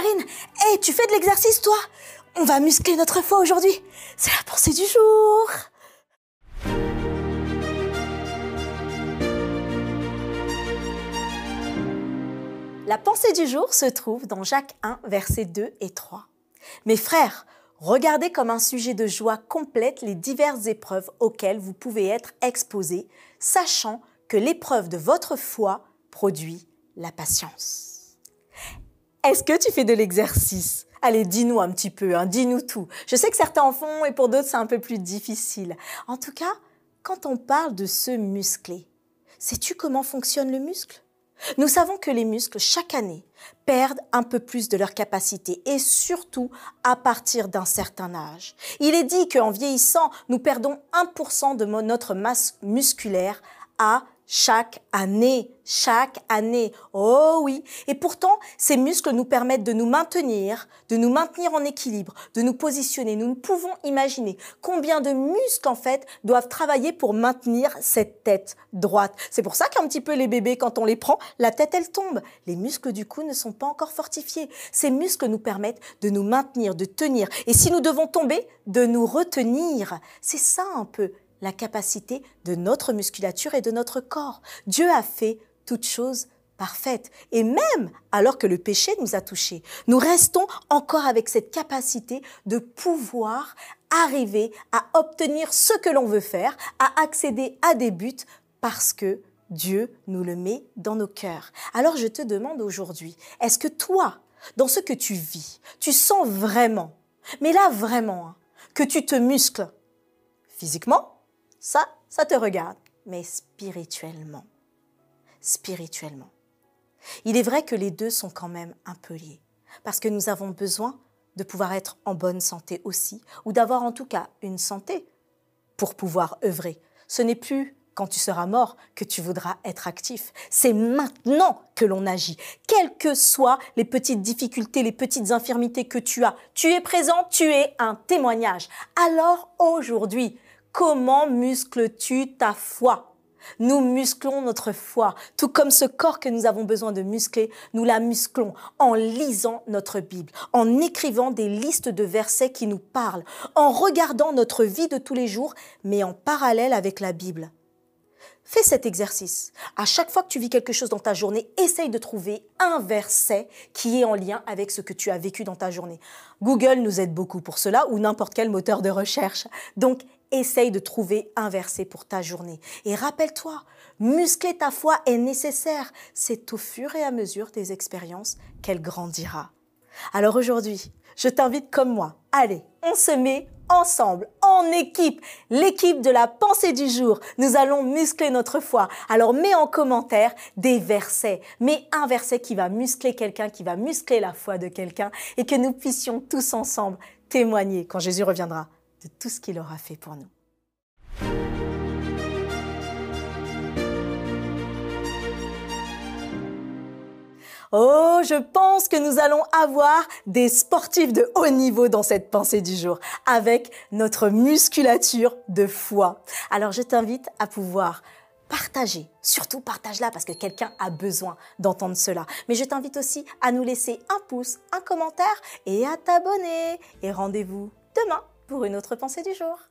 Karine, hé, tu fais de l'exercice toi On va muscler notre foi aujourd'hui. C'est la pensée du jour. La pensée du jour se trouve dans Jacques 1, versets 2 et 3. Mes frères, regardez comme un sujet de joie complète les diverses épreuves auxquelles vous pouvez être exposés, sachant que l'épreuve de votre foi produit la patience. Est-ce que tu fais de l'exercice? Allez, dis-nous un petit peu, hein, dis-nous tout. Je sais que certains en font et pour d'autres c'est un peu plus difficile. En tout cas, quand on parle de se muscler, sais-tu comment fonctionne le muscle? Nous savons que les muscles, chaque année, perdent un peu plus de leur capacité et surtout à partir d'un certain âge. Il est dit qu'en vieillissant, nous perdons 1% de notre masse musculaire à chaque année, chaque année. Oh oui. Et pourtant, ces muscles nous permettent de nous maintenir, de nous maintenir en équilibre, de nous positionner. Nous ne pouvons imaginer combien de muscles, en fait, doivent travailler pour maintenir cette tête droite. C'est pour ça qu'un petit peu les bébés, quand on les prend, la tête, elle tombe. Les muscles du cou ne sont pas encore fortifiés. Ces muscles nous permettent de nous maintenir, de tenir. Et si nous devons tomber, de nous retenir. C'est ça un peu la capacité de notre musculature et de notre corps. Dieu a fait toutes choses parfaites. Et même alors que le péché nous a touchés, nous restons encore avec cette capacité de pouvoir arriver à obtenir ce que l'on veut faire, à accéder à des buts parce que Dieu nous le met dans nos cœurs. Alors je te demande aujourd'hui, est-ce que toi, dans ce que tu vis, tu sens vraiment, mais là vraiment, hein, que tu te muscles physiquement, ça, ça te regarde, mais spirituellement. Spirituellement. Il est vrai que les deux sont quand même un peu liés, parce que nous avons besoin de pouvoir être en bonne santé aussi, ou d'avoir en tout cas une santé pour pouvoir œuvrer. Ce n'est plus quand tu seras mort que tu voudras être actif. C'est maintenant que l'on agit. Quelles que soient les petites difficultés, les petites infirmités que tu as, tu es présent, tu es un témoignage. Alors aujourd'hui, Comment muscles-tu ta foi? Nous musclons notre foi, tout comme ce corps que nous avons besoin de muscler, nous la musclons en lisant notre Bible, en écrivant des listes de versets qui nous parlent, en regardant notre vie de tous les jours, mais en parallèle avec la Bible. Fais cet exercice. À chaque fois que tu vis quelque chose dans ta journée, essaye de trouver un verset qui est en lien avec ce que tu as vécu dans ta journée. Google nous aide beaucoup pour cela ou n'importe quel moteur de recherche. Donc, essaye de trouver un verset pour ta journée. Et rappelle-toi, muscler ta foi est nécessaire. C'est au fur et à mesure des expériences qu'elle grandira. Alors aujourd'hui, je t'invite comme moi. Allez, on se met ensemble, en équipe, l'équipe de la pensée du jour. Nous allons muscler notre foi. Alors mets en commentaire des versets. Mets un verset qui va muscler quelqu'un, qui va muscler la foi de quelqu'un et que nous puissions tous ensemble témoigner quand Jésus reviendra de tout ce qu'il aura fait pour nous. Oh, je pense que nous allons avoir des sportifs de haut niveau dans cette pensée du jour, avec notre musculature de foi. Alors je t'invite à pouvoir partager, surtout partage-la parce que quelqu'un a besoin d'entendre cela. Mais je t'invite aussi à nous laisser un pouce, un commentaire et à t'abonner. Et rendez-vous demain pour une autre pensée du jour.